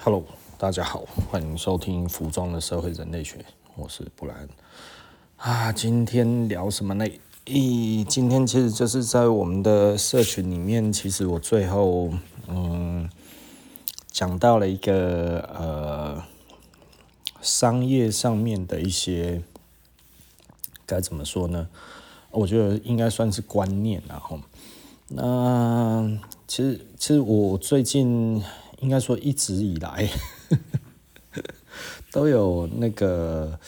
Hello，大家好，欢迎收听《服装的社会人类学》，我是布莱恩啊。今天聊什么呢？咦，今天其实就是在我们的社群里面，其实我最后嗯讲到了一个呃商业上面的一些该怎么说呢？我觉得应该算是观念，然后那其实其实我最近。应该说，一直以来都有那个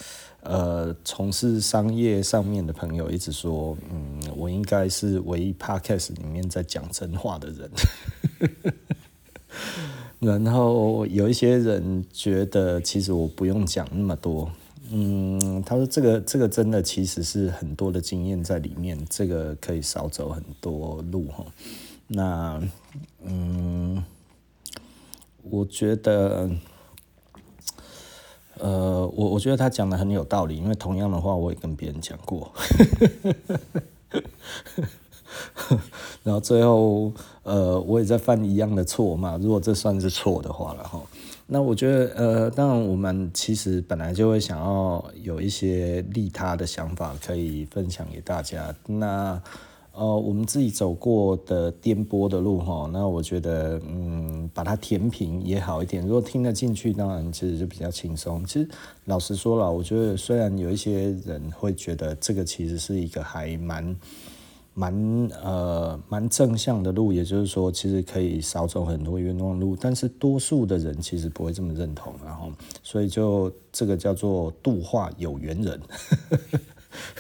呃，从事商业上面的朋友一直说，嗯，我应该是唯一 podcast 里面在讲真话的人。然后有一些人觉得，其实我不用讲那么多。嗯，他说这个这个真的其实是很多的经验在里面，这个可以少走很多路哈。那嗯。我觉得，呃，我我觉得他讲的很有道理，因为同样的话我也跟别人讲过，然后最后，呃，我也在犯一样的错嘛。如果这算是错的话了哈，那我觉得，呃，当然我们其实本来就会想要有一些利他的想法可以分享给大家，那。呃，我们自己走过的颠簸的路哈，那我觉得，嗯，把它填平也好一点。如果听得进去，当然其实就比较轻松。其实老实说了，我觉得虽然有一些人会觉得这个其实是一个还蛮蛮呃蛮正向的路，也就是说，其实可以少走很多冤枉路，但是多数的人其实不会这么认同，然后所以就这个叫做度化有缘人。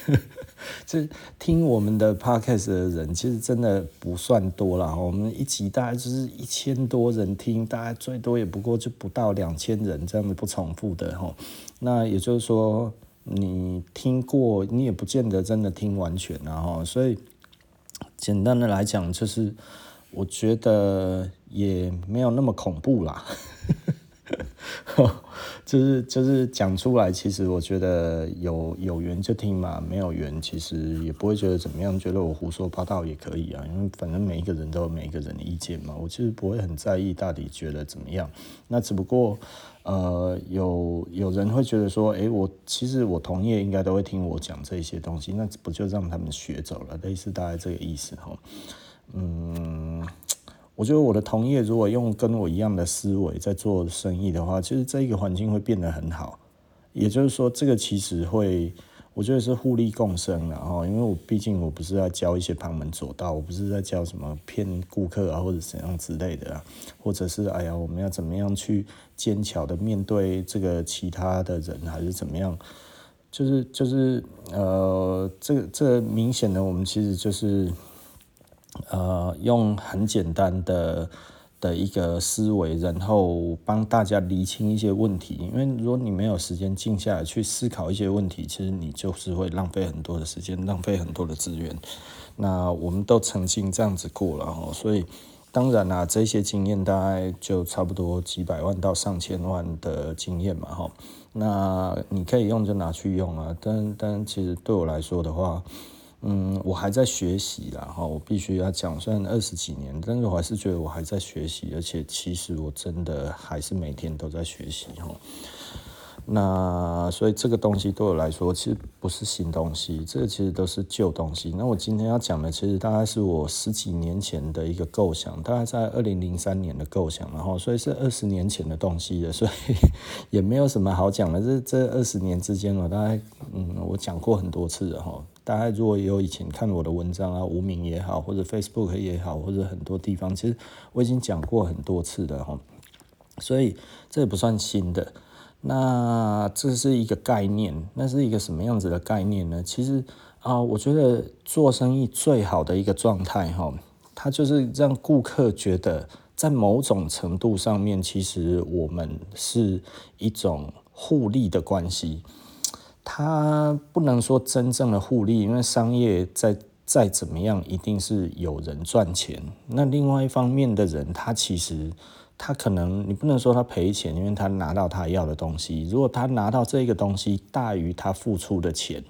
这听我们的 podcast 的人其实真的不算多了，我们一集大概就是一千多人听，大概最多也不过就不到两千人这样子不重复的哈。那也就是说，你听过，你也不见得真的听完全然后，所以简单的来讲，就是我觉得也没有那么恐怖啦。就是就是讲出来，其实我觉得有有缘就听嘛，没有缘其实也不会觉得怎么样，觉得我胡说八道也可以啊，因为反正每一个人都有每一个人的意见嘛，我其实不会很在意到底觉得怎么样。那只不过呃，有有人会觉得说，诶，我其实我同业应该都会听我讲这些东西，那不就让他们学走了，类似大概这个意思哈，嗯。我觉得我的同业如果用跟我一样的思维在做生意的话，其实这一个环境会变得很好。也就是说，这个其实会，我觉得是互利共生的哈。因为我毕竟我不是在教一些旁门左道，我不是在教什么骗顾客啊或者怎样之类的，或者是哎呀我们要怎么样去奸巧的面对这个其他的人，还是怎么样？就是就是呃，这个这明显的，我们其实就是。呃，用很简单的的一个思维，然后帮大家厘清一些问题。因为如果你没有时间静下来去思考一些问题，其实你就是会浪费很多的时间，浪费很多的资源。那我们都曾经这样子过了哈，所以当然啦，这些经验大概就差不多几百万到上千万的经验嘛哈。那你可以用就拿去用啊，但但其实对我来说的话。嗯，我还在学习啦，哈，我必须要讲，虽然二十几年，但是我还是觉得我还在学习，而且其实我真的还是每天都在学习，哈。那所以这个东西对我来说，其实不是新东西，这个其实都是旧东西。那我今天要讲的，其实大概是我十几年前的一个构想，大概在二零零三年的构想，然后所以是二十年前的东西了，所以也没有什么好讲的。这这二十年之间，我大概嗯，我讲过很多次了，哈。大家如果有以前看我的文章啊，无名也好，或者 Facebook 也好，或者很多地方，其实我已经讲过很多次的哈，所以这也不算新的。那这是一个概念，那是一个什么样子的概念呢？其实啊，我觉得做生意最好的一个状态哈，它就是让顾客觉得在某种程度上面，其实我们是一种互利的关系。他不能说真正的互利，因为商业再再怎么样，一定是有人赚钱。那另外一方面的人，他其实他可能你不能说他赔钱，因为他拿到他要的东西。如果他拿到这个东西大于他付出的钱，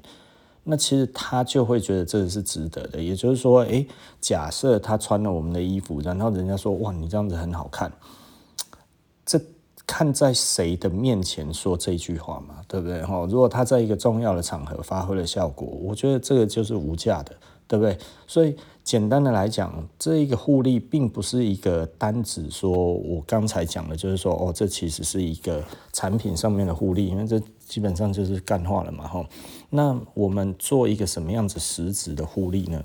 那其实他就会觉得这是值得的。也就是说，诶，假设他穿了我们的衣服，然后人家说哇，你这样子很好看，这。看在谁的面前说这句话嘛，对不对？哈，如果他在一个重要的场合发挥了效果，我觉得这个就是无价的，对不对？所以简单的来讲，这一个互利并不是一个单指说我刚才讲的，就是说哦，这其实是一个产品上面的互利，因为这基本上就是干话了嘛，哈。那我们做一个什么样子实质的互利呢？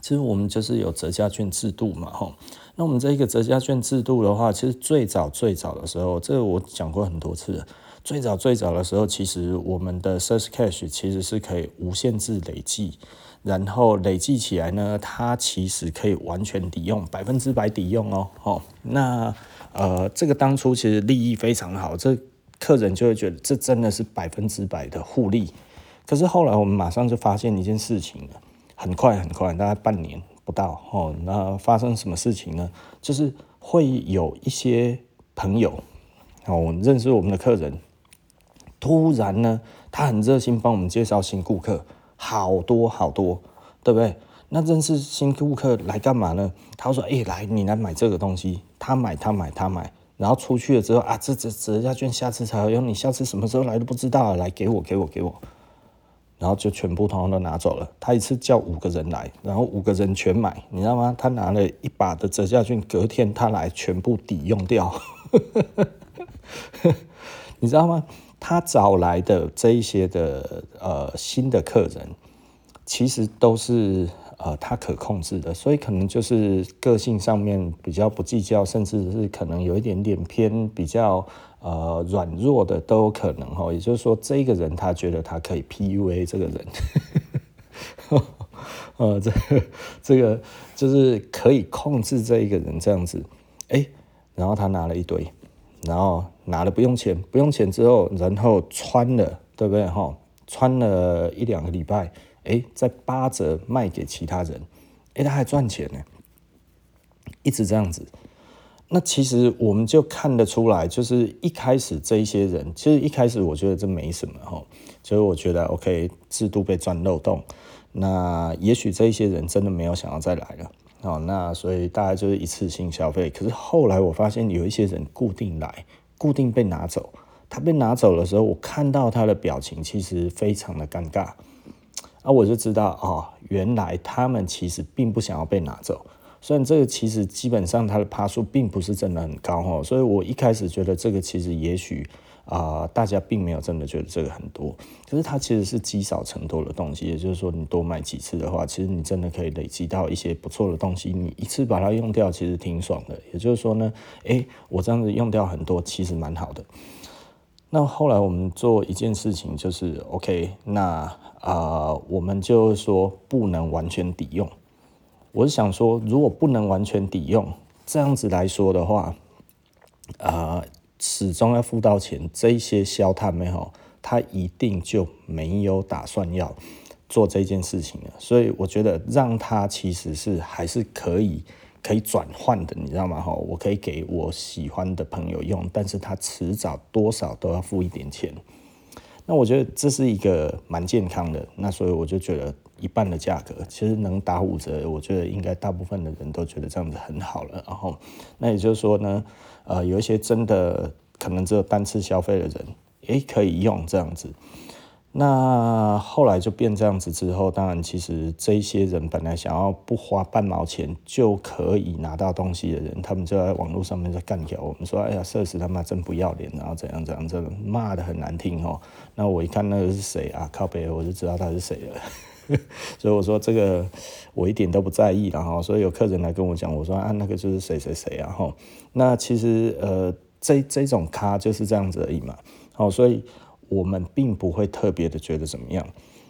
其实我们就是有折价券制度嘛，哈。那我们这一个折价券制度的话，其实最早最早的时候，这个我讲过很多次了。最早最早的时候，其实我们的 Search Cash 其实是可以无限制累计，然后累计起来呢，它其实可以完全抵用，百分之百抵用哦。哦，那呃，这个当初其实利益非常好，这客人就会觉得这真的是百分之百的互利。可是后来我们马上就发现一件事情了。很快很快，大概半年不到哦。那发生什么事情呢？就是会有一些朋友哦，认识我们的客人，突然呢，他很热心帮我们介绍新顾客，好多好多，对不对？那认识新顾客来干嘛呢？他说：“哎，来，你来买这个东西。”他买，他买，他买，然后出去了之后啊，这这折价券下次才有用，你下次什么时候来都不知道，来给我，给我，给我。然后就全部通通都拿走了。他一次叫五个人来，然后五个人全买，你知道吗？他拿了一把的折价券，隔天他来全部抵用掉。你知道吗？他找来的这一些的呃新的客人，其实都是。呃，他可控制的，所以可能就是个性上面比较不计较，甚至是可能有一点点偏比较呃软弱的都有可能哈。也就是说，这个人他觉得他可以 PUA 这个人，呃，这个这个就是可以控制这一个人这样子，哎，然后他拿了一堆，然后拿了不用钱，不用钱之后，然后穿了，对不对哈？穿了一两个礼拜。哎，在八折卖给其他人，哎，他还赚钱呢，一直这样子。那其实我们就看得出来，就是一开始这一些人，其实一开始我觉得这没什么哈，所以我觉得 OK，制度被钻漏洞。那也许这一些人真的没有想要再来了，哦，那所以大家就是一次性消费。可是后来我发现有一些人固定来，固定被拿走。他被拿走的时候，我看到他的表情其实非常的尴尬。啊，我就知道哦，原来他们其实并不想要被拿走，虽然这个其实基本上它的趴数并不是真的很高哦，所以我一开始觉得这个其实也许啊、大家并没有真的觉得这个很多，可是它其实是积少成多的东西，也就是说你多买几次的话，其实你真的可以累积到一些不错的东西，你一次把它用掉，其实挺爽的。也就是说呢，诶，我这样子用掉很多，其实蛮好的。那后来我们做一件事情，就是 OK，那啊、我们就说不能完全抵用。我是想说，如果不能完全抵用，这样子来说的话，啊、呃，始终要付到钱。这些消碳没有，他一定就没有打算要做这件事情了。所以我觉得让他其实是还是可以。可以转换的，你知道吗？哈，我可以给我喜欢的朋友用，但是他迟早多少都要付一点钱。那我觉得这是一个蛮健康的，那所以我就觉得一半的价格其实能打五折，我觉得应该大部分的人都觉得这样子很好了。然后，那也就是说呢，呃，有一些真的可能只有单次消费的人，也可以用这样子。那后来就变这样子之后，当然其实这些人本来想要不花半毛钱就可以拿到东西的人，他们就在网络上面在干掉我们说：“哎呀，社死他妈真不要脸，然后怎样怎样，真的骂得很难听哦。”那我一看那个是谁啊？靠北，我就知道他是谁了。所以我说这个我一点都不在意，然后所以有客人来跟我讲，我说啊，那个就是谁谁谁啊。吼，那其实呃，这这种咖就是这样子而已嘛。好，所以。我们并不会特别的觉得怎么样，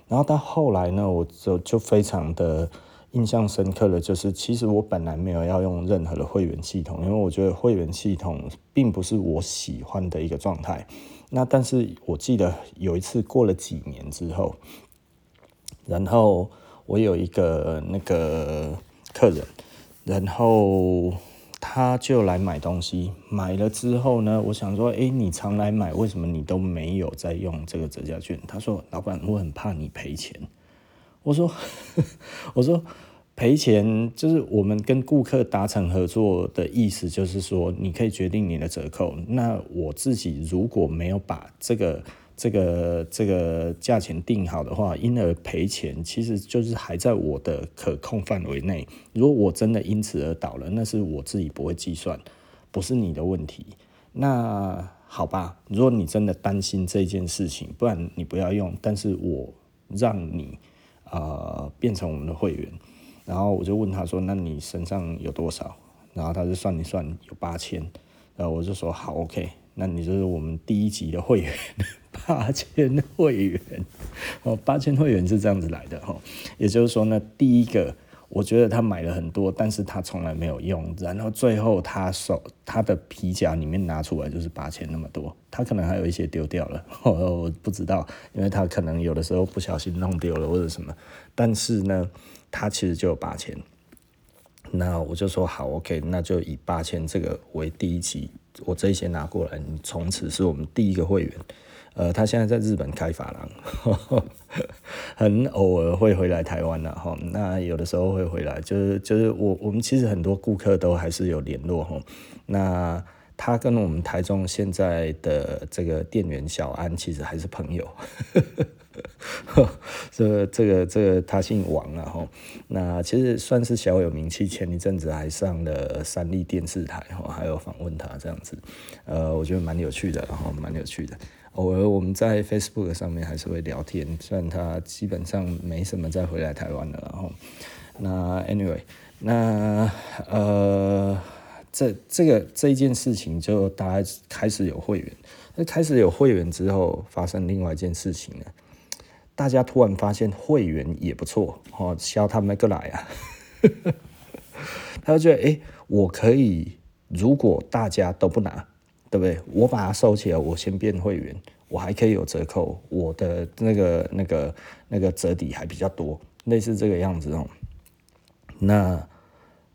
然后到后来呢，我就就非常的印象深刻的就是，其实我本来没有要用任何的会员系统，因为我觉得会员系统并不是我喜欢的一个状态。那但是我记得有一次过了几年之后，然后我有一个那个客人，然后。他就来买东西，买了之后呢，我想说，哎、你常来买，为什么你都没有在用这个折价券？他说，老板，我很怕你赔钱。我说，我说，赔钱就是我们跟顾客达成合作的意思，就是说你可以决定你的折扣。那我自己如果没有把这个这个这个价钱定好的话，因而赔钱，其实就是还在我的可控范围内。如果我真的因此而倒了，那是我自己不会计算，不是你的问题。那好吧，如果你真的担心这件事情，不然你不要用。但是我让你呃变成我们的会员。然后我就问他说：“那你身上有多少？”然后他就算一算，有八千。然后我就说：“好，OK，那你就是我们第一级的会员，八千会员。哦，八千会员是这样子来的哈。也就是说呢，第一个，我觉得他买了很多，但是他从来没有用。然后最后他手他的皮夹里面拿出来就是八千那么多，他可能还有一些丢掉了，我不知道，因为他可能有的时候不小心弄丢了或者什么。但是呢。他其实就有八千，那我就说好，OK，那就以八千这个为第一期，我这些拿过来，你从此是我们第一个会员。呃，他现在在日本开发廊，很偶尔会回来台湾的哈。那有的时候会回来，就是就是我我们其实很多顾客都还是有联络哈。那他跟我们台中现在的这个店员小安其实还是朋友。呵呵 这个这个这个他姓王啊哈，那其实算是小有名气，前一阵子还上了三立电视台哈，还有访问他这样子，呃，我觉得蛮有趣的，然后蛮有趣的。偶尔我们在 Facebook 上面还是会聊天，虽然他基本上没什么再回来台湾了，然后那 Anyway，那呃这这个这一件事情就大家开始有会员，那开始有会员之后，发生另外一件事情呢。大家突然发现会员也不错哦，销他们个来啊，他就觉得哎、我可以，如果大家都不拿，对不对？我把它收起来，我先变会员，我还可以有折扣，我的那个那个那个折抵还比较多，类似这个样子哦。那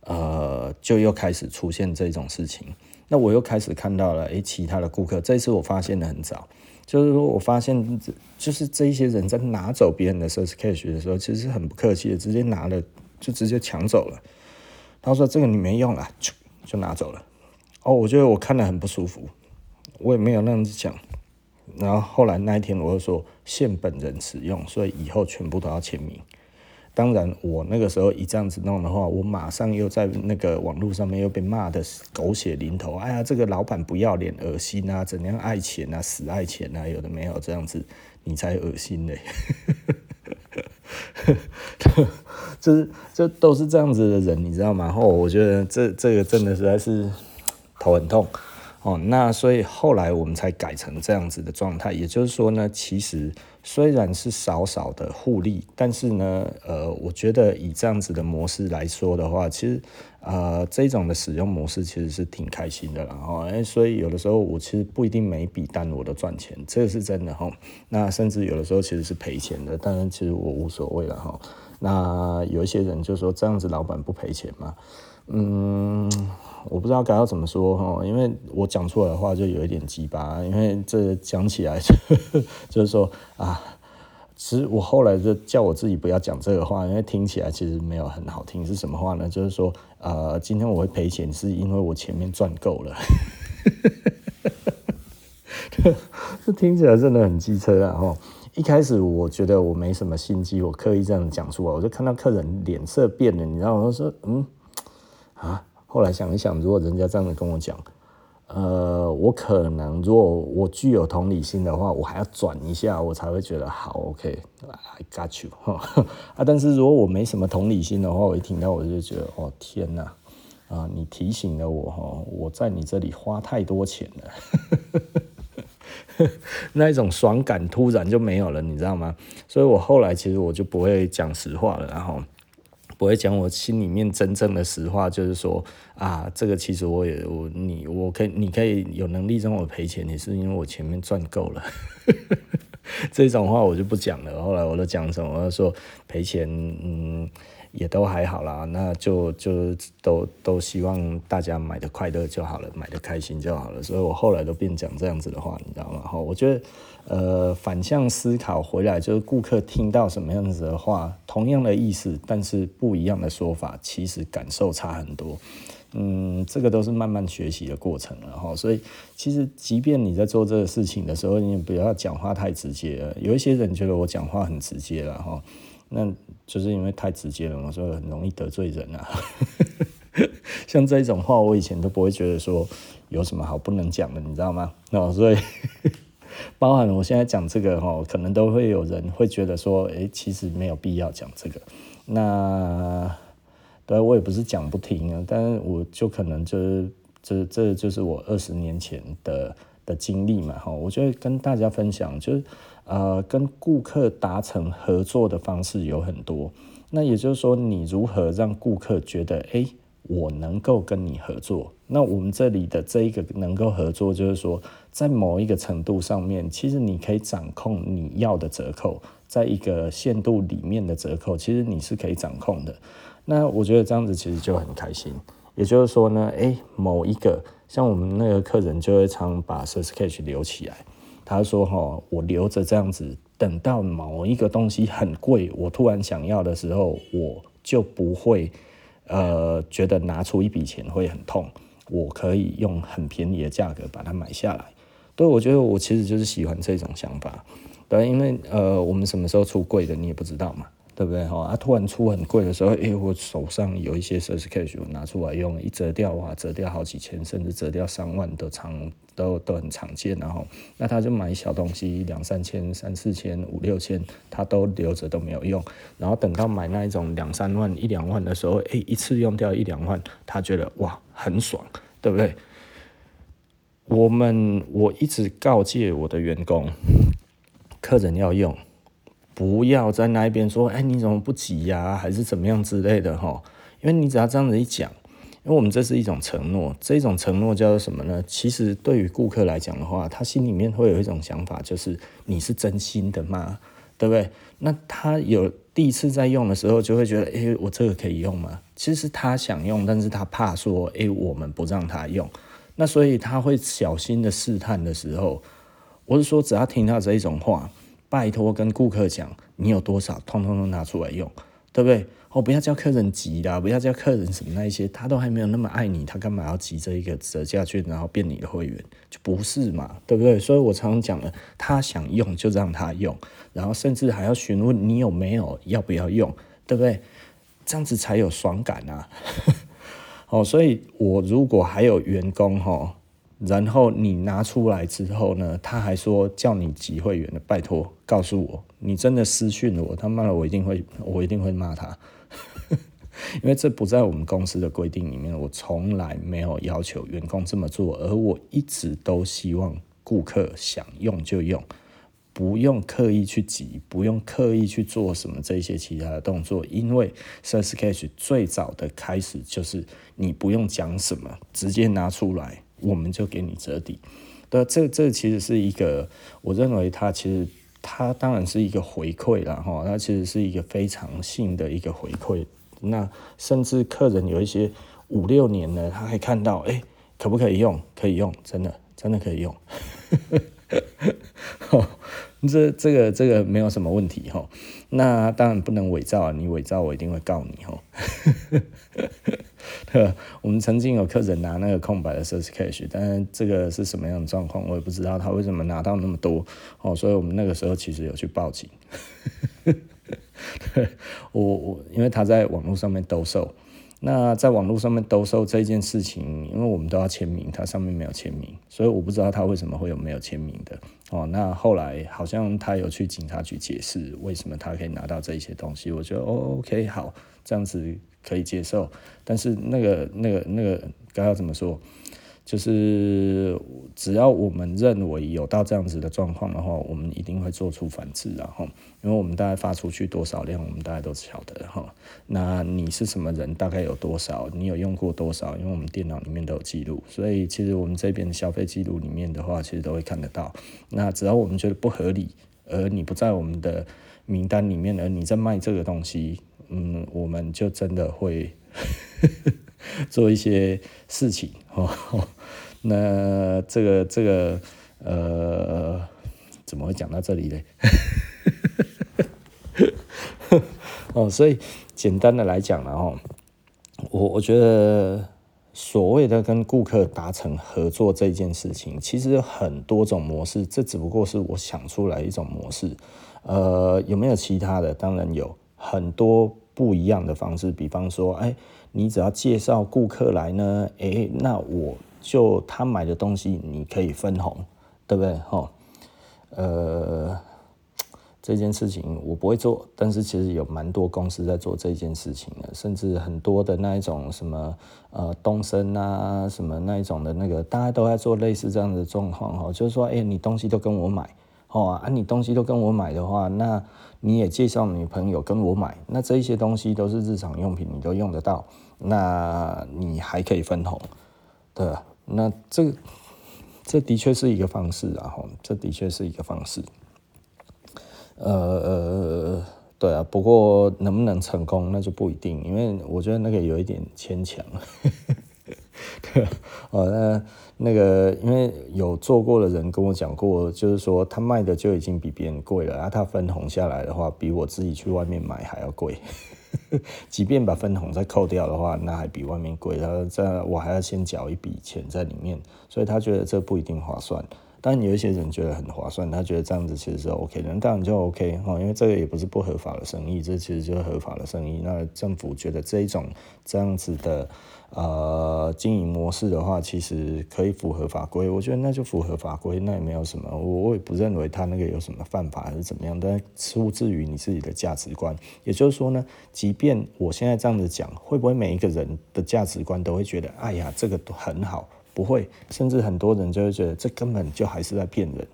呃，就又开始出现这种事情，那我又开始看到了哎、欸，其他的顾客，这次我发现的很早。就是说，我发现这，就是这一些人在拿走别人的 Source Cash 的时候，其实很不客气的，直接拿了就直接抢走了。他说：“这个你没用了，就就拿走了。”哦，我觉得我看了很不舒服，我也没有那样子讲。然后后来那一天，我就说限本人使用，所以以后全部都要签名。当然，我那个时候一这样子弄的话，我马上又在那个网络上面又被骂得狗血淋头。哎呀，这个老板不要脸，恶心啊！怎样爱钱啊，死爱钱啊，有的没有这样子，你才恶心嘞！就是这都是这样子的人，你知道吗？后我觉得这这个真的实在是头很痛。哦，那所以后来我们才改成这样子的状态，也就是说呢，其实虽然是少少的互利，但是呢，呃，我觉得以这样子的模式来说的话，其实呃这种的使用模式其实是挺开心的了。哈，哎，所以有的时候我其实不一定每笔单我都赚钱，这个是真的哈。那甚至有的时候其实是赔钱的，当然其实我无所谓了哈。那有一些人就说这样子老板不赔钱吗？嗯。我不知道该要怎么说哈，因为我讲出来的话就有一点鸡巴，因为这讲起来就 就是说啊，其实我后来就叫我自己不要讲这个话，因为听起来其实没有很好听。是什么话呢？就是说，呃，今天我会赔钱，是因为我前面赚够了。这听起来真的很机车啊！哈，一开始我觉得我没什么心机，我刻意这样讲出来，我就看到客人脸色变了，你知道吗？我说，嗯，啊。后来想一想，如果人家这样子跟我讲，呃，我可能如果我具有同理心的话，我还要转一下，我才会觉得好，OK，I got you 啊。但是如果我没什么同理心的话，我一听到我就觉得，哦天哪，啊，你提醒了我哈，我在你这里花太多钱了，那一种爽感突然就没有了，你知道吗？所以我后来其实我就不会讲实话了，然后。不会讲我心里面真正的实话，就是说啊，这个其实我也我你我可以你可以有能力让我赔钱，也是因为我前面赚够了，这种话我就不讲了。后来我都讲什么？我就说赔钱，嗯，也都还好啦，那就就都都希望大家买的快乐就好了，买的开心就好了。所以我后来都变讲这样子的话，你知道吗？哈，我觉得呃反向思考回来，就是顾客听到什么样子的话，同样的意思，但是不一样的说法，其实感受差很多。嗯，这个都是慢慢学习的过程了哈。所以其实即便你在做这个事情的时候，你也不要讲话太直接了。有一些人觉得我讲话很直接了哈。那就是因为太直接了嘛，所以很容易得罪人啊。像这种话，我以前都不会觉得说有什么好不能讲的，你知道吗？那所以包含我现在讲这个哈，可能都会有人会觉得说，哎，其实没有必要讲这个。那对我也不是讲不听啊，但是我就可能就是这这就是我二十年前的的经历嘛哈，我就会跟大家分享，就是。呃，跟顾客达成合作的方式有很多。那也就是说，你如何让顾客觉得，哎，我能够跟你合作？那我们这里的这一个能够合作，就是说，在某一个程度上面，其实你可以掌控你要的折扣，在一个限度里面的折扣，其实你是可以掌控的。那我觉得这样子其实就很开心。也就是说呢，哎，某一个像我们那个客人就会常把 Surfscape 留起来。他说：“哈，我留着这样子，等到某一个东西很贵，我突然想要的时候，我就不会，呃，觉得拿出一笔钱会很痛。我可以用很便宜的价格把它买下来。对，我觉得我其实就是喜欢这种想法。对，因为呃，我们什么时候出贵的，你也不知道嘛。”对不对哈？啊，突然出很贵的时候，哎，我手上有一些 Surfscape，我拿出来用，一折掉哇，折掉好几千，甚至折掉上万都常都都很常见。然后，那他就买小东西，两三千、三四千、五六千，他都留着都没有用。然后等到买那一种两三万、一两万的时候，哎，一次用掉一两万，他觉得哇，很爽，对不对？我们我一直告诫我的员工，客人要用。不要在那边说，哎，你怎么不急呀、还是怎么样之类的哈？因为你只要这样子一讲，因为我们这是一种承诺，这种承诺叫做什么呢？其实对于顾客来讲的话，他心里面会有一种想法，就是你是真心的吗？对不对？那他有第一次在用的时候，就会觉得，哎，我这个可以用吗？其实他想用，但是他怕说，哎，我们不让他用，那所以他会小心的试探的时候，我是说，只要听到这一种话。拜托，跟顾客讲，你有多少，通通都拿出来用，对不对？哦，不要叫客人急啦，不要叫客人什么那一些，他都还没有那么爱你，他干嘛要急这一个折价券，然后变你的会员，就不是嘛，对不对？所以我常常讲了，他想用就让他用，然后甚至还要询问你有没有，要不要用，对不对？这样子才有爽感啊！哦，所以我如果还有员工哈。然后你拿出来之后呢，他还说叫你集会员的，拜托告诉我，你真的私讯我，他妈的我一定会，我一定会骂他，因为这不在我们公司的规定里面，我从来没有要求员工这么做，而我一直都希望顾客想用就用，不用刻意去挤，不用刻意去做什么这些其他的动作，因为 Surfscape 最早的开始就是你不用讲什么，直接拿出来。我们就给你折抵，对，这这其实是一个，我认为它其实它当然是一个回馈了哈，它其实是一个非常性的一个回馈。那甚至客人有一些五六年了，他还看到，哎，可不可以用？可以用，真的真的可以用。这这个这个没有什么问题哈。那当然不能伪造啊，你伪造我一定会告你哈。我们曾经有客人拿那个空白的 Surfscape，但是这个是什么样的状况，我也不知道他为什么拿到那么多哦，所以我们那个时候其实有去报警。我我因为他在网络上面兜售。那在网络上面兜售这件事情，因为我们都要签名，它上面没有签名，所以我不知道他为什么会有没有签名的哦。那后来好像他有去警察局解释为什么他可以拿到这一些东西，我觉得哦，OK，好，这样子可以接受。但是那个、那个、那个该要怎么说？就是只要我们认为有到这样子的状况的话，我们一定会做出反制，然后，因为我们大概发出去多少量，我们大概都晓得哈。那你是什么人，大概有多少，你有用过多少，因为我们电脑里面都有记录，所以其实我们这边的消费记录里面的话，其实都会看得到。那只要我们觉得不合理，而你不在我们的名单里面，而你在卖这个东西，嗯，我们就真的会 做一些事情哦。那这个这个呃，怎么会讲到这里呢？哦，所以简单的来讲，然后我我觉得。所谓的跟顾客达成合作这件事情，其实有很多种模式，这只不过是我想出来一种模式。呃，有没有其他的？当然有很多不一样的方式。比方说，哎，你只要介绍顾客来呢，哎，那我就他买的东西你可以分红，对不对？哈，呃。这件事情我不会做，但是其实有蛮多公司在做这件事情的，甚至很多的那一种什么呃东升啊什么那一种的那个，大家都在做类似这样的状况哈，就是说，哎，你东西都跟我买，哦啊，你东西都跟我买的话，那你也介绍女朋友跟我买，那这一些东西都是日常用品，你都用得到，那你还可以分红，对？那这这的确是一个方式啊，哈，这的确是一个方式。呃呃，对啊，不过能不能成功那就不一定，因为我觉得那个有一点牵强。对啊，哦，那那个因为有做过的人跟我讲过，就是说他卖的就已经比别人贵了，啊，他分红下来的话，比我自己去外面买还要贵。即便把分红再扣掉的话，那还比外面贵，然后这我还要先缴一笔钱在里面，所以他觉得这不一定划算。但有一些人觉得很划算，他觉得这样子其实是 OK 的，当然就 OK 哈，因为这个也不是不合法的生意，这其实就是合法的生意。那政府觉得这一种这样子的呃经营模式的话，其实可以符合法规，我觉得那就符合法规，那也没有什么，我我也不认为他那个有什么犯法还是怎么样，但出自于你自己的价值观。也就是说呢，即便我现在这样子讲，会不会每一个人的价值观都会觉得，哎呀，这个都很好？不会，甚至很多人就会觉得这根本就还是在骗人，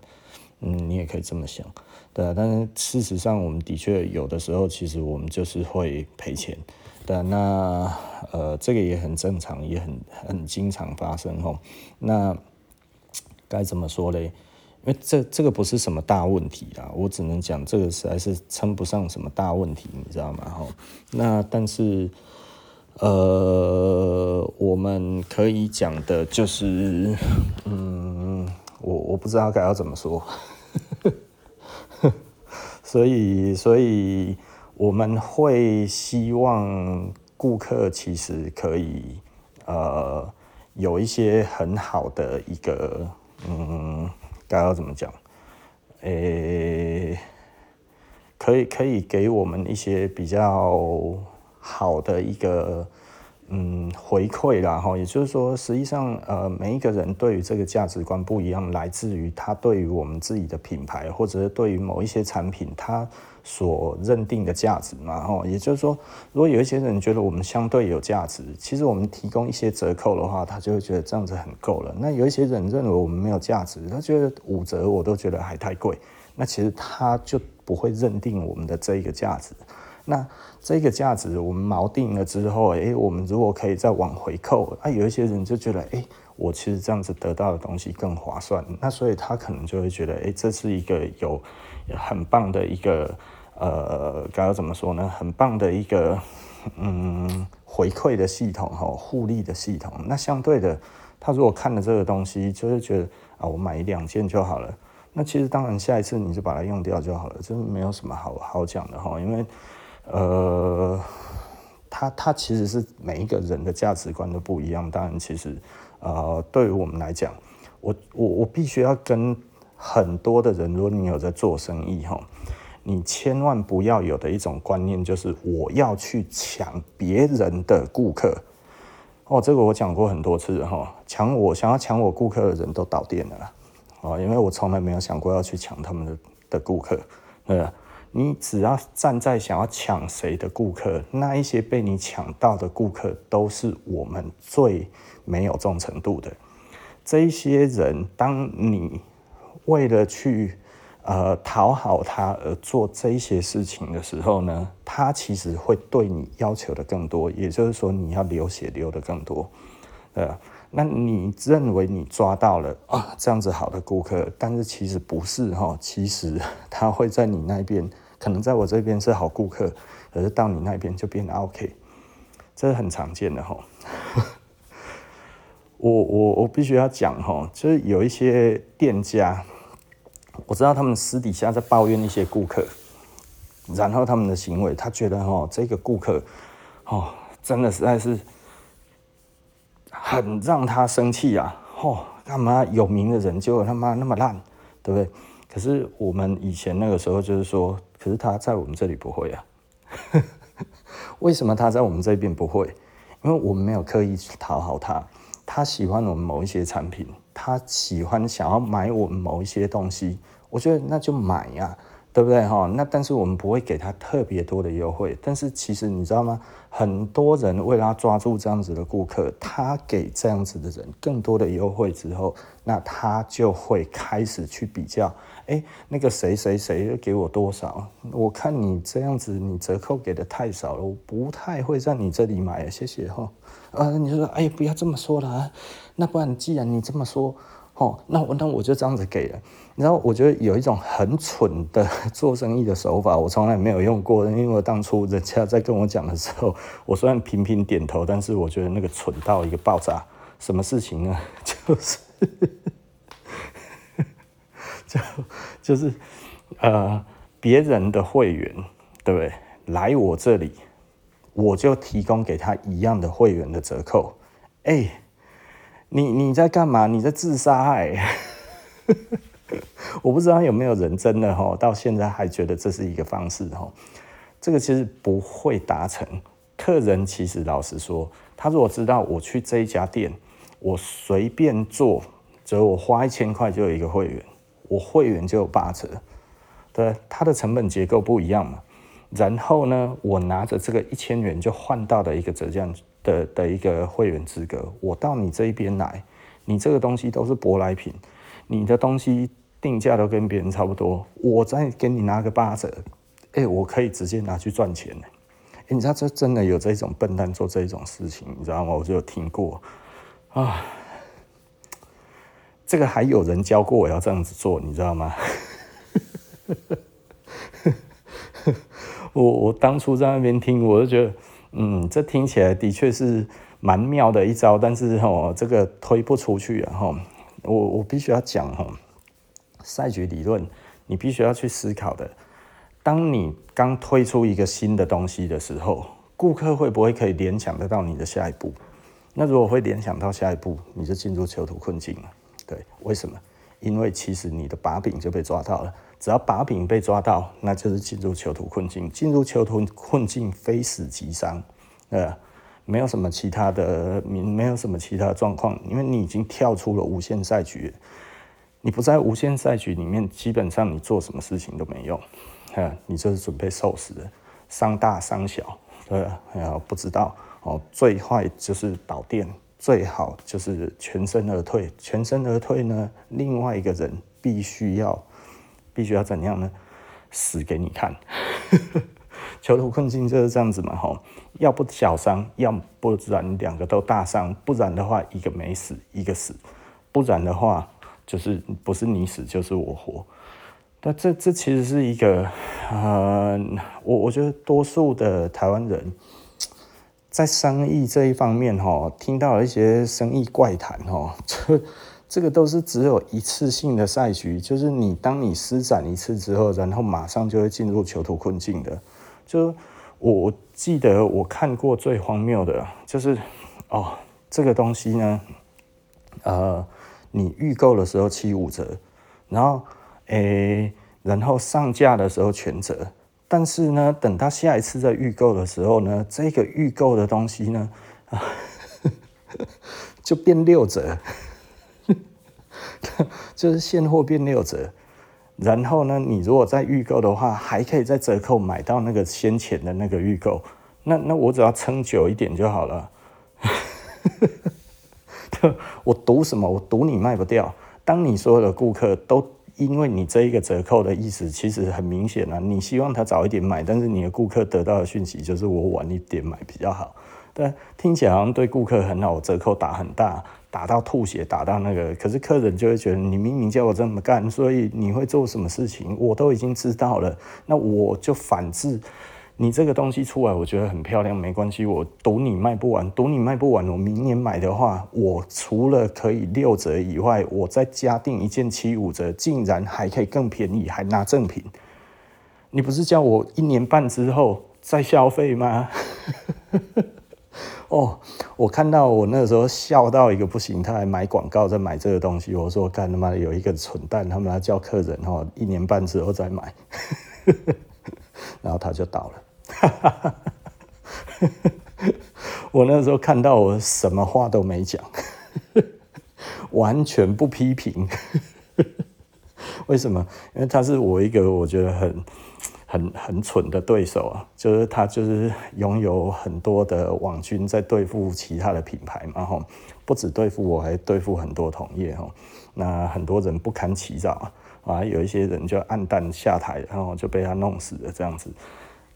嗯，你也可以这么想，对，但是事实上，我们的确有的时候，其实我们就是会赔钱，对，那呃，这个也很正常，也很很经常发生吼。那该怎么说嘞？因为这这个不是什么大问题啦，我只能讲这个实在是称不上什么大问题，你知道吗？吼，那但是。呃，我们可以讲的就是，嗯，我我不知道该要怎么说，所以所以我们会希望顾客其实可以呃有一些很好的一个，嗯，该要怎么讲？诶、可以可以给我们一些比较。好的一个嗯回馈啦哈，也就是说，实际上呃每一个人对于这个价值观不一样，来自于他对于我们自己的品牌，或者是对于某一些产品他所认定的价值嘛哈。也就是说，如果有一些人觉得我们相对有价值，其实我们提供一些折扣的话，他就会觉得这样子很够了。那有一些人认为我们没有价值，他觉得五折我都觉得还太贵，那其实他就不会认定我们的这一个价值。那这个价值我们锚定了之后，诶，我们如果可以再往回扣，啊，有一些人就觉得，诶，我其实这样子得到的东西更划算，那所以他可能就会觉得，诶，这是一个有很棒的一个，呃，该要怎么说呢？很棒的一个，嗯，回馈的系统哈，互利的系统。那相对的，他如果看了这个东西，就是觉得，啊，我买一两件就好了。那其实当然，下一次你就把它用掉就好了，这没有什么好好讲的哈，因为。呃，他他其实是每一个人的价值观都不一样。当然，其实呃，对于我们来讲，我我我必须要跟很多的人，如果你有在做生意哈，你千万不要有的一种观念就是我要去抢别人的顾客。哦，这个我讲过很多次哈，抢我想要抢我顾客的人都倒店了哦，因为我从来没有想过要去抢他们的的顾客，对吧？你只要站在想要抢谁的顾客，那一些被你抢到的顾客都是我们最没有忠诚度的。这一些人，当你为了去呃讨好他而做这一些事情的时候呢，他其实会对你要求的更多，也就是说你要流血流的更多。呃，那你认为你抓到了啊这样子好的顾客，但是其实不是哈，其实他会在你那边。可能在我这边是好顾客，可是到你那边就变 OK，这是很常见的哈。我我我必须要讲哈，就是有一些店家，我知道他们私底下在抱怨一些顾客，然后他们的行为，他觉得哈这个顾客哦真的实在是很让他生气啊！哦，干嘛有名的人就他妈那么烂，对不对？可是我们以前那个时候就是说，可是他在我们这里不会啊。为什么他在我们这边不会？因为我们没有刻意讨好他。他喜欢我们某一些产品，他喜欢想要买我们某一些东西，我觉得那就买呀，对不对哈？那但是我们不会给他特别多的优惠，但是其实你知道吗？很多人为了要抓住这样子的顾客，他给这样子的人更多的优惠之后，那他就会开始去比较。哎，那个谁谁谁给我多少？我看你这样子，你折扣给的太少了，我不太会在你这里买，谢谢哈。呃，你说，哎，不要这么说了。那不然，既然你这么说，哦，那我那我就这样子给了。然后我觉得有一种很蠢的 做生意的手法，我从来没有用过。因为当初人家在跟我讲的时候，我虽然频频点头，但是我觉得那个蠢到一个爆炸。什么事情呢？就是。就就是呃，别人的会员，对不对？来我这里，我就提供给他一样的会员的折扣。哎，你你在干嘛？你在自杀哎！我不知道有没有人真的哈，到现在还觉得这是一个方式哈。这个其实不会达成。客人其实老实说，他如果知道我去这一家店，我随便做，只要我花一千块就有一个会员。我会员就有八折，对，它的成本结构不一样嘛。然后呢，我拿着这个一千元就换到了一个折价的的一个会员资格。我到你这一边来，你这个东西都是舶来品，你的东西定价都跟别人差不多，我再给你拿个八折，哎，我可以直接拿去赚钱。哎，你知道这真的有这种笨蛋做这种事情，你知道吗？我就有听过啊。这个还有人教过我要这样子做，你知道吗？我我当初在那边听，我就觉得，嗯，这听起来的确是蛮妙的一招，但是哦，这个推不出去啊，哈，我我必须要讲哈，赛局理论，你必须要去思考的。当你刚推出一个新的东西的时候，顾客会不会可以联想得到你的下一步？那如果会联想到下一步，你就进入囚徒困境了。对，为什么？因为其实你的把柄就被抓到了，只要把柄被抓到，那就是进入囚徒困境。进入囚徒困境，非死即伤，呃，没有什么其他的，没有什么其他状况，因为你已经跳出了无限赛局。你不在无限赛局里面，基本上你做什么事情都没用，呃，你就是准备受死的，伤大伤小，对，呃，不知道哦，最坏就是倒电。最好就是全身而退，全身而退呢，另外一个人必须要，必须要怎样呢？死给你看。囚徒困境就是这样子嘛，吼，要不小伤，要不然两个都大伤，不然的话一个没死，一个死，不然的话就是不是你死就是我活。但这这其实是一个，呃，我我觉得多数的台湾人。在生意这一方面，哈，听到一些生意怪谈，哈，这这个都是只有一次性的赛局，就是你当你施展一次之后，然后马上就会进入囚徒困境的。就我记得我看过最荒谬的，就是哦，这个东西呢，呃，你预购的时候七五折，然后诶，然后上架的时候全折。但是呢，等到下一次在预购的时候呢，这个预购的东西呢，啊，就变六折，就是现货变六折。然后呢，你如果在预购的话，还可以再折扣买到那个先前的那个预购。那那我只要撑久一点就好了。我赌什么？我赌你卖不掉。当你所有的顾客都。因为你这一个折扣的意思其实很明显啊，你希望他早一点买，但是你的顾客得到的讯息就是我晚一点买比较好。但听起来好像对顾客很好，折扣打很大，打到吐血，打到那个，可是客人就会觉得你明明叫我这么干，所以你会做什么事情，我都已经知道了，那我就反制你这个东西出来，我觉得很漂亮，没关系，我赌你卖不完，赌你卖不完，我明年买的话，我除了可以六折以外，我再加订一件七五折，竟然还可以更便宜，还拿赠品。你不是叫我一年半之后再消费吗？哦，我看到我那时候笑到一个不行，他还买广告在买这个东西，我说干他妈有一个蠢蛋，他们来叫客人哦，一年半之后再买，然后他就倒了。我那时候看到我什么话都没讲，完全不批评。为什么？因为他是我一个我觉得很。很很蠢的对手啊，就是他就是拥有很多的网军在对付其他的品牌嘛，吼，不止对付我，还对付很多同业吼。那很多人不堪其扰啊，有一些人就黯淡下台，然后就被他弄死了这样子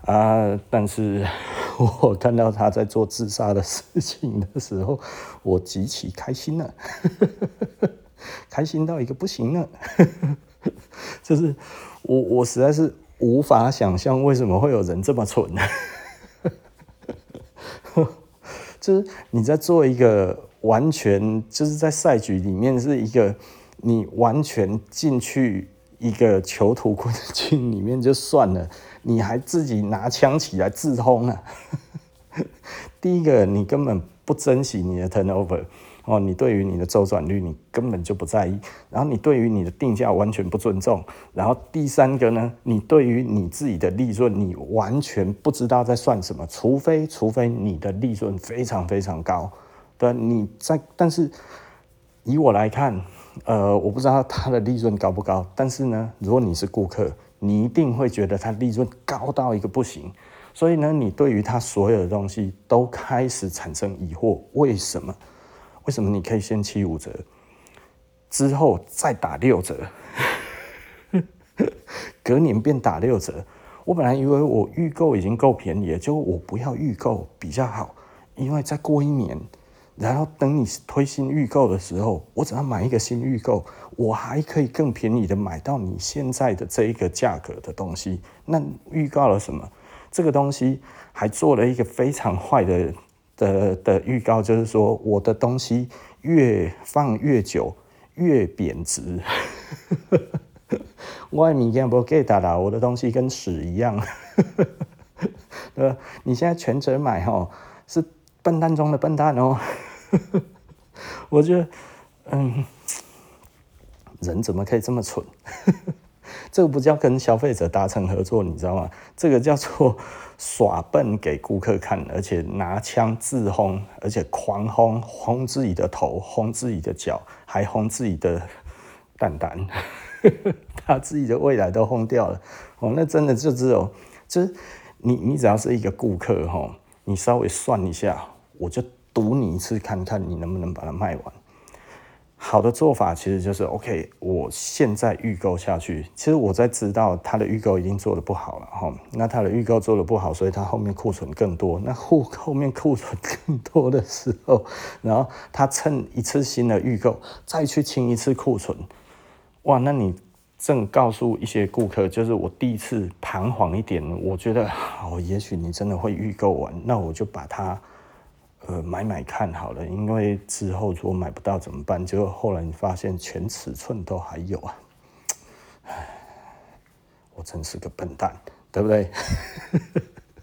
啊。但是 我看到他在做自杀的事情的时候，我极其开心了，开心到一个不行了，就是我我实在是。无法想象为什么会有人这么蠢，就是你在做一个完全就是在赛局里面是一个你完全进去一个囚徒困境里面就算了，你还自己拿枪起来自轰啊！第一个，你根本不珍惜你的 turnover。哦，你对于你的周转率你根本就不在意，然后你对于你的定价完全不尊重，然后第三个呢，你对于你自己的利润你完全不知道在算什么，除非除非你的利润非常非常高，对，你在，但是以我来看，呃，我不知道他的利润高不高，但是呢，如果你是顾客，你一定会觉得他利润高到一个不行，所以呢，你对于他所有的东西都开始产生疑惑，为什么？为什么你可以先七五折，之后再打六折，隔年变打六折？我本来以为我预购已经够便宜了，就我不要预购比较好，因为再过一年，然后等你推新预购的时候，我只要买一个新预购，我还可以更便宜的买到你现在的这一个价格的东西。那预告了什么？这个东西还做了一个非常坏的。的的预告就是说，我的东西越放越久越贬值。我明天不给他了，我的东西跟屎一样。对吧？你现在全责买哦，是笨蛋中的笨蛋哦。我觉得，嗯，人怎么可以这么蠢？这个不叫跟消费者达成合作，你知道吗？这个叫做。耍笨给顾客看，而且拿枪自轰，而且狂轰，轰自己的头，轰自己的脚，还轰自己的蛋蛋，他自己的未来都轰掉了。哦，那真的就只有，就是你，你只要是一个顾客，哈，你稍微算一下，我就赌你一次，看看你能不能把它卖完。好的做法其实就是，OK，我现在预购下去。其实我在知道他的预购已经做得不好了哈，那他的预购做得不好，所以他后面库存更多。那后后面库存更多的时候，然后他趁一次新的预购再去清一次库存，哇，那你正告诉一些顾客，就是我第一次彷徨一点，我觉得哦，也许你真的会预购完，那我就把它。呃，买买看好了，因为之后如果买不到怎么办？结果后来你发现全尺寸都还有啊！唉，我真是个笨蛋，对不对？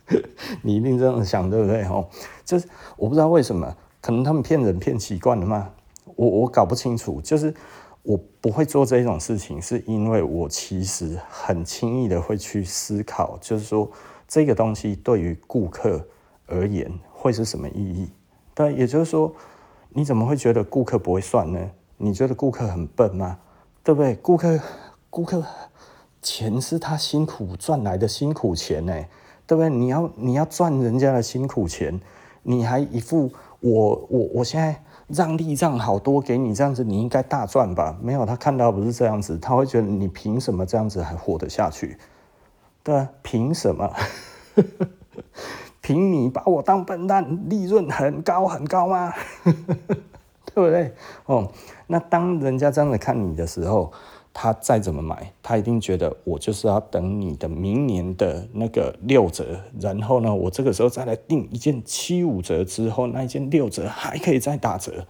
你一定这样想，对不对？哦，就是我不知道为什么，可能他们骗人骗习惯了嘛。我我搞不清楚，就是我不会做这种事情，是因为我其实很轻易的会去思考，就是说这个东西对于顾客而言。会是什么意义？对，也就是说，你怎么会觉得顾客不会算呢？你觉得顾客很笨吗？对不对？顾客，顾客，钱是他辛苦赚来的辛苦钱呢，对不对？你要你要赚人家的辛苦钱，你还一副我我我现在让利让好多给你，这样子你应该大赚吧？没有，他看到不是这样子，他会觉得你凭什么这样子还活得下去？对，凭什么？凭你把我当笨蛋，利润很高很高吗？对不对？哦，那当人家这样子看你的时候，他再怎么买，他一定觉得我就是要等你的明年的那个六折，然后呢，我这个时候再来订一件七五折之后，那一件六折还可以再打折，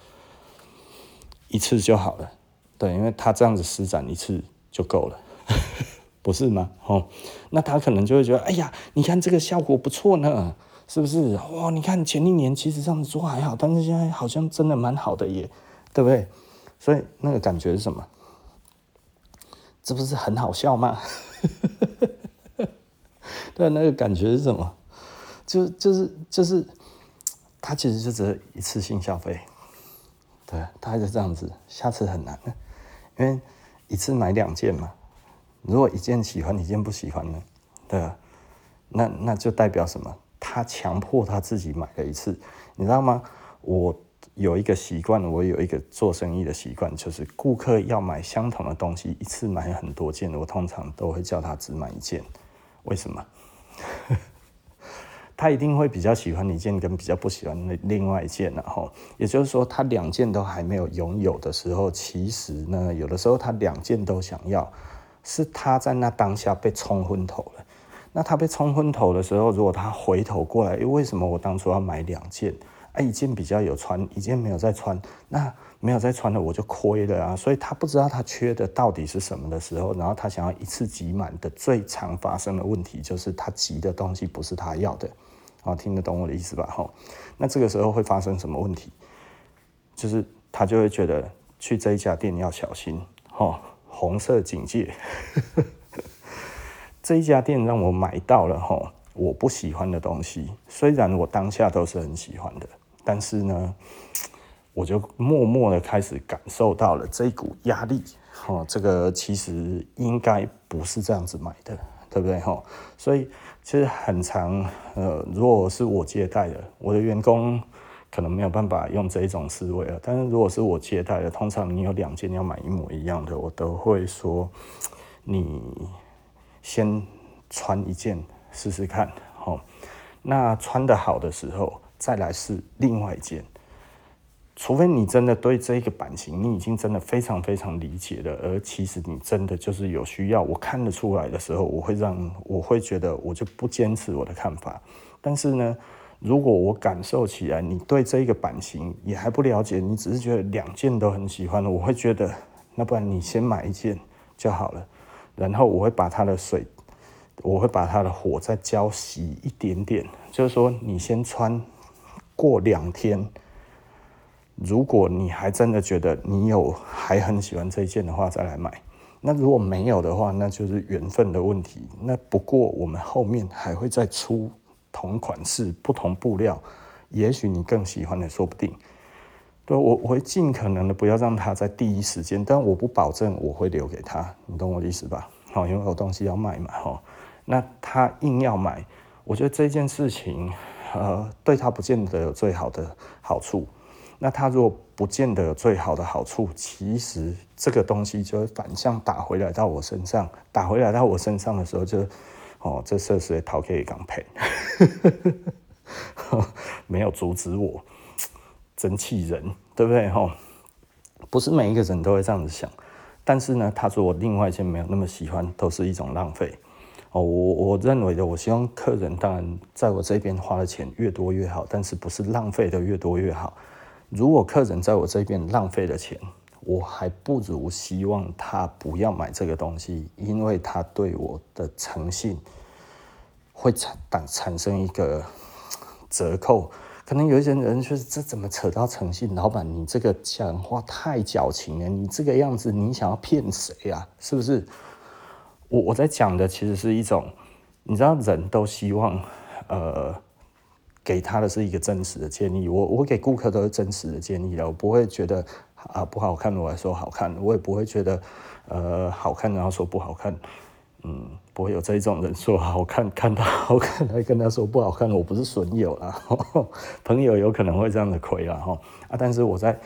一次就好了。对，因为他这样子施展一次就够了，不是吗？哦，那他可能就会觉得，哎呀，你看这个效果不错呢，是不是？哇，你看前一年其实这样子做还好，但是现在好像真的蛮好的耶，对不对？所以那个感觉是什么？这不是很好笑吗？对，那个感觉是什么？就就是就是，他其实就只是一次性消费，对，他还是这样子，下次很难，因为一次买两件嘛。如果一件喜欢，一件不喜欢呢？对啊，那那就代表什么？他强迫他自己买了一次，你知道吗？我。有一个习惯，我有一个做生意的习惯，就是顾客要买相同的东西，一次买很多件，我通常都会叫他只买一件。为什么？他一定会比较喜欢一件，跟比较不喜欢的另外一件，然后也就是说，他两件都还没有拥有的时候，其实呢，有的时候他两件都想要，是他在那当下被冲昏头了。那他被冲昏头的时候，如果他回头过来，诶，为什么我当初要买两件？啊，一件比较有穿，一件没有在穿，那没有在穿的我就亏了啊！所以他不知道他缺的到底是什么的时候，然后他想要一次挤满的最常发生的问题就是他挤的东西不是他要的，啊，听得懂我的意思吧？吼，那这个时候会发生什么问题？就是他就会觉得去这一家店要小心，吼，红色警戒，这一家店让我买到了，吼，我不喜欢的东西，虽然我当下都是很喜欢的。但是呢，我就默默的开始感受到了这一股压力，哦，这个其实应该不是这样子买的，对不对？哈，所以其实很长，呃，如果是我接待的，我的员工可能没有办法用这一种思维了。但是如果是我接待的，通常你有两件要买一模一样的，我都会说，你先穿一件试试看，好，那穿得好的时候。再来试另外一件，除非你真的对这个版型你已经真的非常非常理解了，而其实你真的就是有需要，我看得出来的时候，我会让我会觉得我就不坚持我的看法。但是呢，如果我感受起来你对这个版型也还不了解，你只是觉得两件都很喜欢，我会觉得那不然你先买一件就好了，然后我会把它的水，我会把它的火再浇熄一点点，就是说你先穿。过两天，如果你还真的觉得你有还很喜欢这一件的话，再来买。那如果没有的话，那就是缘分的问题。那不过我们后面还会再出同款式、不同布料，也许你更喜欢的说不定。对，我我会尽可能的不要让他在第一时间，但我不保证我会留给他。你懂我的意思吧？好，因为有东西要卖嘛。哈，那他硬要买，我觉得这件事情。呃，对他不见得有最好的好处。那他如果不见得有最好的好处，其实这个东西就会反向打回来到我身上。打回来到我身上的时候，就哦，这设施也逃可以港赔，没有阻止我，真气人，对不对？哈，不是每一个人都会这样子想。但是呢，他说我另外一件没有那么喜欢，都是一种浪费。哦，我我认为的，我希望客人当然在我这边花的钱越多越好，但是不是浪费的越多越好。如果客人在我这边浪费了钱，我还不如希望他不要买这个东西，因为他对我的诚信会产产生一个折扣。可能有一些人说，这怎么扯到诚信？老板，你这个讲话太矫情了，你这个样子，你想要骗谁啊？是不是？我我在讲的其实是一种，你知道，人都希望，呃，给他的是一个真实的建议。我我给顾客都是真实的建议的，我不会觉得啊不好看，我来说好看，我也不会觉得呃好看然后说不好看，嗯，不会有这种人说好看看到好看还跟他说不好看，我不是损友啦，朋友有可能会这样的亏了哈啊，但是我在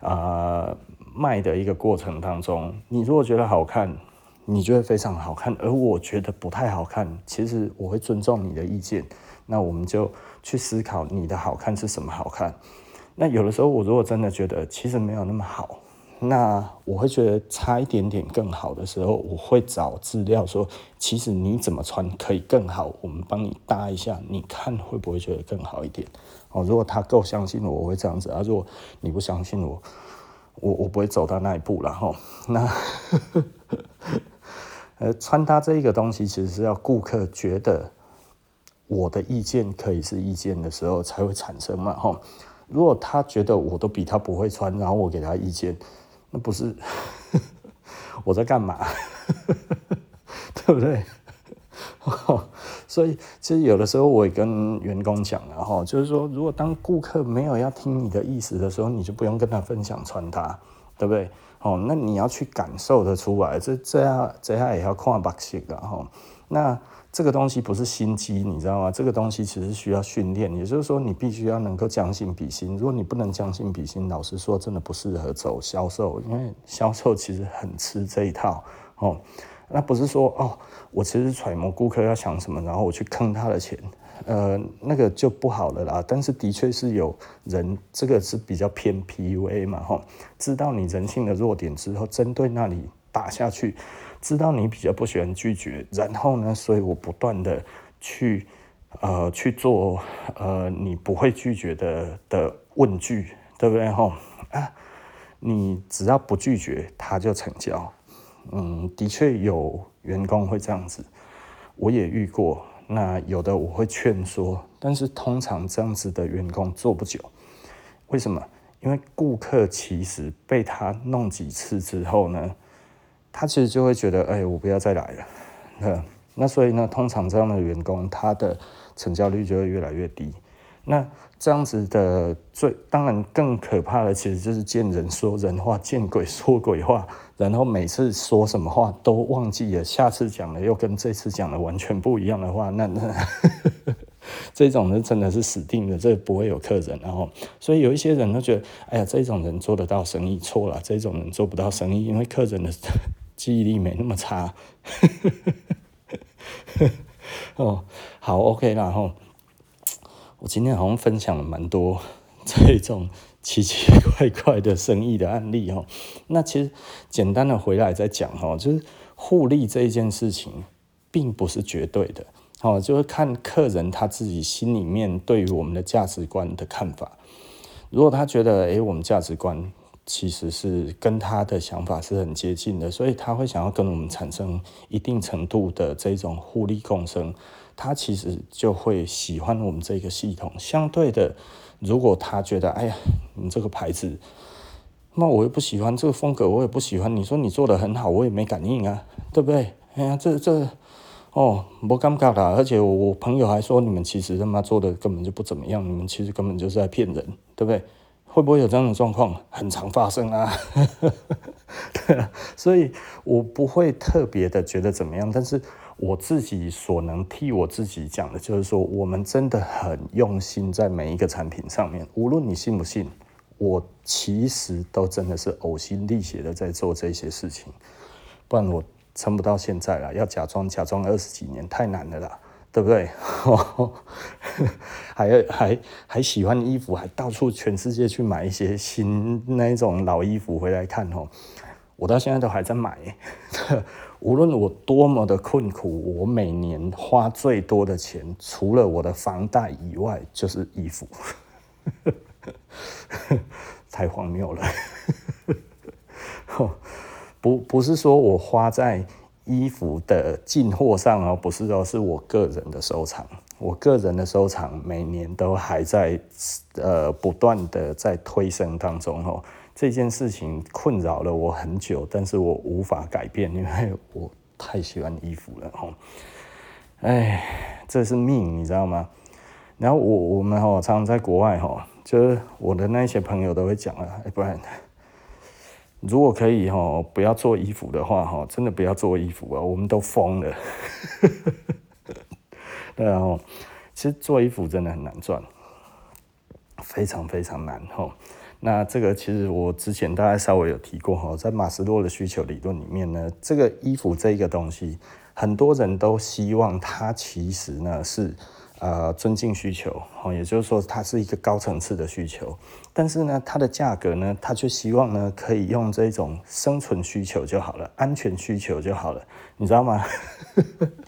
啊、卖的一个过程当中，你如果觉得好看。你觉得非常好看，而我觉得不太好看。其实我会尊重你的意见，那我们就去思考你的好看是什么好看。那有的时候我如果真的觉得其实没有那么好，那我会觉得差一点点更好的时候，我会找资料说，其实你怎么穿可以更好，我们帮你搭一下，你看会不会觉得更好一点？哦，如果他够相信我，我会这样子啊；如果你不相信我，我我不会走到那一步了哈。那呃，穿搭这一个东西，其实是要顾客觉得我的意见可以是意见的时候才会产生嘛哈。如果他觉得我都比他不会穿，然后我给他意见，那不是 我在干嘛？对不对？所以其实有的时候我也跟员工讲了哈，就是说，如果当顾客没有要听你的意思的时候，你就不用跟他分享穿搭，对不对？哦，那你要去感受得出来，这这样这样也要看把戏的哈。那这个东西不是心机，你知道吗？这个东西其实需要训练，也就是说，你必须要能够将心比心。如果你不能将心比心，老实说，真的不适合走销售，因为销售其实很吃这一套哦。那不是说哦，我其实揣摩顾客要想什么，然后我去坑他的钱，呃，那个就不好了啦。但是的确是有人，这个是比较偏 PUA 嘛，吼，知道你人性的弱点之后，针对那里打下去。知道你比较不喜欢拒绝，然后呢，所以我不断的去呃去做呃你不会拒绝的的问句，对不对吼？啊，你只要不拒绝，他就成交。嗯，的确有员工会这样子，我也遇过。那有的我会劝说，但是通常这样子的员工做不久。为什么？因为顾客其实被他弄几次之后呢，他其实就会觉得，哎，我不要再来了。那所以呢，通常这样的员工，他的成交率就会越来越低。那这样子的最当然更可怕的，其实就是见人说人话，见鬼说鬼话，然后每次说什么话都忘记了，下次讲的又跟这次讲的完全不一样的话，那 那这种人真的是死定了，这不会有客人。然后，所以有一些人都觉得，哎呀，这种人做得到生意，错了，这种人做不到生意，因为客人的。记忆力没那么差，哦，好，OK 啦，然后我今天好像分享了蛮多这种奇奇怪怪的生意的案例哦。那其实简单的回来再讲哈，就是互利这一件事情并不是绝对的哦，就是看客人他自己心里面对于我们的价值观的看法。如果他觉得诶，我们价值观。其实是跟他的想法是很接近的，所以他会想要跟我们产生一定程度的这种互利共生，他其实就会喜欢我们这个系统。相对的，如果他觉得，哎呀，你这个牌子，那我又不喜欢这个风格，我也不喜欢。你说你做得很好，我也没感应啊，对不对？哎呀，这这，哦，不尴尬啦。而且我我朋友还说，你们其实他妈做的根本就不怎么样，你们其实根本就是在骗人，对不对？会不会有这样的状况？很常发生啊，对啊，所以我不会特别的觉得怎么样，但是我自己所能替我自己讲的，就是说，我们真的很用心在每一个产品上面，无论你信不信，我其实都真的是呕心沥血的在做这些事情，不然我撑不到现在了，要假装假装二十几年太难了啦。对不对？还还还喜欢衣服，还到处全世界去买一些新那种老衣服回来看哦。我到现在都还在买。无论我多么的困苦，我每年花最多的钱，除了我的房贷以外，就是衣服。太荒谬了。不不是说我花在。衣服的进货上哦，不是哦，是我个人的收藏。我个人的收藏每年都还在呃不断的在推升当中哦。这件事情困扰了我很久，但是我无法改变，因为我太喜欢衣服了哦。哎，这是命，你知道吗？然后我我们哦，常常在国外哦，就是我的那些朋友都会讲啊，哎，不然。如果可以哈，不要做衣服的话哈，真的不要做衣服啊，我们都疯了。对啊，其实做衣服真的很难赚，非常非常难哈。那这个其实我之前大概稍微有提过哈，在马斯洛的需求理论里面呢，这个衣服这个东西，很多人都希望它其实呢是呃尊敬需求，哦，也就是说它是一个高层次的需求，但是呢，它的价格呢，它就希望呢可以用这种生存需求就好了，安全需求就好了，你知道吗？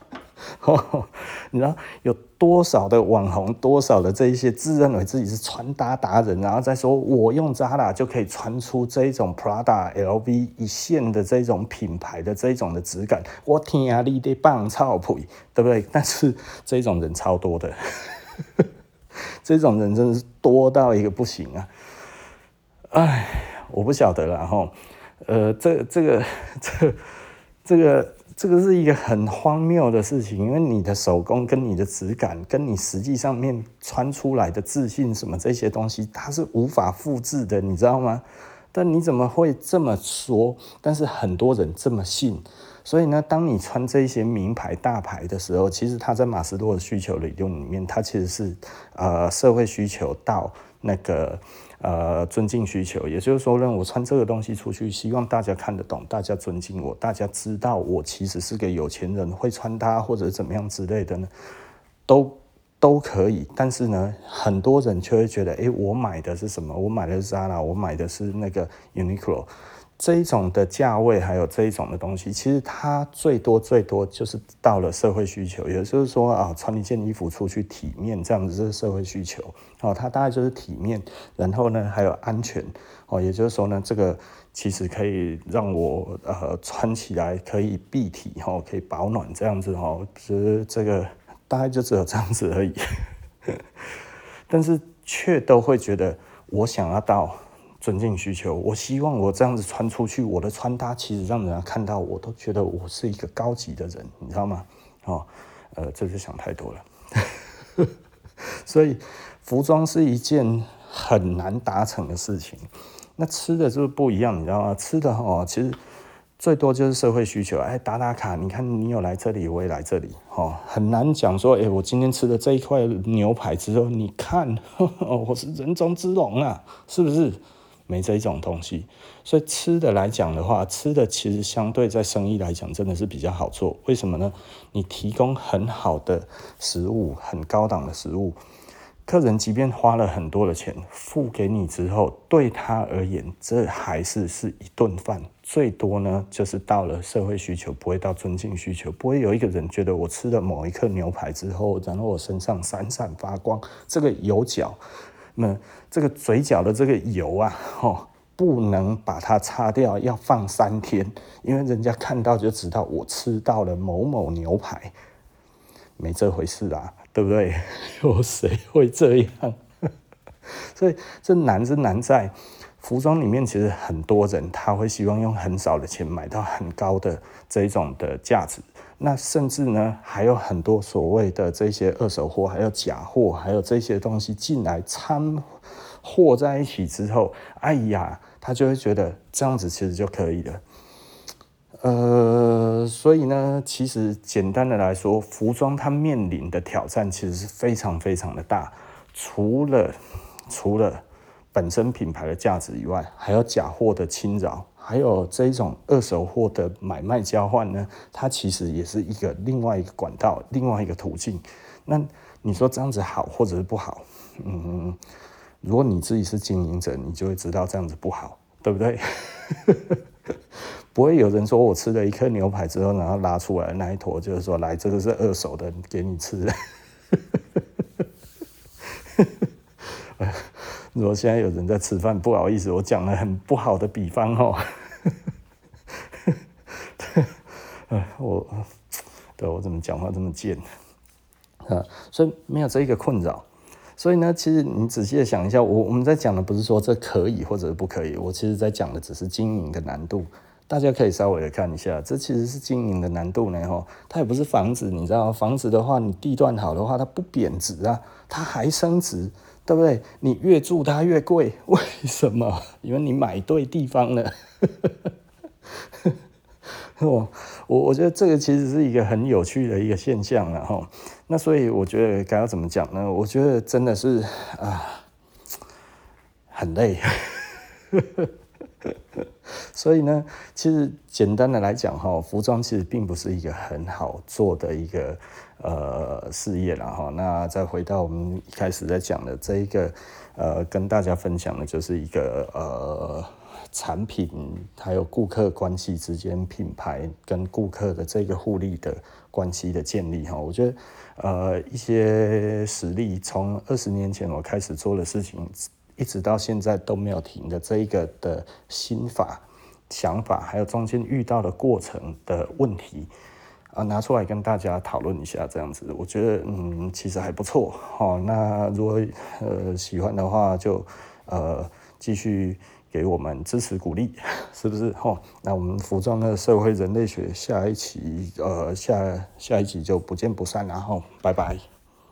你知道有多少的网红，多少的这一些自认为自己是穿搭达人，然后再说我用 Zara 就可以穿出这种 Prada、LV 一线的这种品牌的这种的质感，我天啊，你得棒操腿，对不对？但是这种人超多的，这种人真的是多到一个不行啊！哎，我不晓得了哈，呃，这这个这这个。这个是一个很荒谬的事情，因为你的手工跟你的质感，跟你实际上面穿出来的自信什么这些东西，它是无法复制的，你知道吗？但你怎么会这么说？但是很多人这么信，所以呢，当你穿这些名牌大牌的时候，其实它在马斯洛的需求理论里面，它其实是呃社会需求到那个。呃，尊敬需求，也就是说让，我穿这个东西出去，希望大家看得懂，大家尊敬我，大家知道我其实是个有钱人，会穿搭或者怎么样之类的呢，都都可以。但是呢，很多人却会觉得，诶，我买的是什么？我买的是 Zara，我买的是那个 Uniqlo。这一种的价位，还有这一种的东西，其实它最多最多就是到了社会需求，也就是说啊，穿一件衣服出去体面，这样子是社会需求哦。它大概就是体面，然后呢还有安全哦，也就是说呢，这个其实可以让我呃穿起来可以蔽体哈，可以保暖这样子哈，其实这个大概就只有这样子而已，但是却都会觉得我想要到。尊敬需求，我希望我这样子穿出去，我的穿搭其实让人家看到，我都觉得我是一个高级的人，你知道吗？哦，呃，这是想太多了。所以，服装是一件很难达成的事情。那吃的就是不一样，你知道吗？吃的哦，其实最多就是社会需求。哎，打打卡，你看你有来这里，我也来这里，哦，很难讲说，哎，我今天吃的这一块牛排之后，你看，我是人中之龙啊，是不是？没这一种东西，所以吃的来讲的话，吃的其实相对在生意来讲真的是比较好做。为什么呢？你提供很好的食物，很高档的食物，客人即便花了很多的钱付给你之后，对他而言，这还是是一顿饭。最多呢，就是到了社会需求，不会到尊敬需求，不会有一个人觉得我吃了某一颗牛排之后，然后我身上闪闪发光，这个有角。那这个嘴角的这个油啊，哦，不能把它擦掉，要放三天，因为人家看到就知道我吃到了某某牛排，没这回事啊，对不对？有谁会这样？所以这难是难在服装里面，其实很多人他会希望用很少的钱买到很高的这种的价值。那甚至呢，还有很多所谓的这些二手货，还有假货，还有这些东西进来掺和在一起之后，哎呀，他就会觉得这样子其实就可以了。呃，所以呢，其实简单的来说，服装它面临的挑战其实是非常非常的大，除了除了本身品牌的价值以外，还有假货的侵扰。还有这一种二手货的买卖交换呢，它其实也是一个另外一个管道，另外一个途径。那你说这样子好或者是不好？嗯，如果你自己是经营者，你就会知道这样子不好，对不对？不会有人说我吃了一颗牛排之后，然后拉出来那一坨，就是说来这个是二手的，给你吃的。如果现在有人在吃饭，不好意思，我讲了很不好的比方哦。我，对我怎么讲话这么贱啊？所以没有这一个困扰。所以呢，其实你仔细的想一下，我我们在讲的不是说这可以或者不可以，我其实在讲的只是经营的难度。大家可以稍微的看一下，这其实是经营的难度呢。哈，它也不是房子，你知道，房子的话，你地段好的话，它不贬值啊，它还升值。对不对？你越住它越贵，为什么？因为你买对地方了。我我我觉得这个其实是一个很有趣的一个现象了哈。那所以我觉得该要怎么讲呢？我觉得真的是啊，很累。所以呢，其实简单的来讲哈，服装其实并不是一个很好做的一个呃事业了哈。那再回到我们一开始在讲的这一个呃，跟大家分享的就是一个呃产品还有顾客关系之间，品牌跟顾客的这个互利的关系的建立哈。我觉得呃一些实例，从二十年前我开始做的事情。一直到现在都没有停的这一个的心法、想法，还有中间遇到的过程的问题啊，拿出来跟大家讨论一下，这样子，我觉得嗯，其实还不错哦。那如果呃喜欢的话就，呃继续给我们支持鼓励，是不是？哦，那我们服装的社会人类学下一期呃下下一集就不见不散，然后拜拜。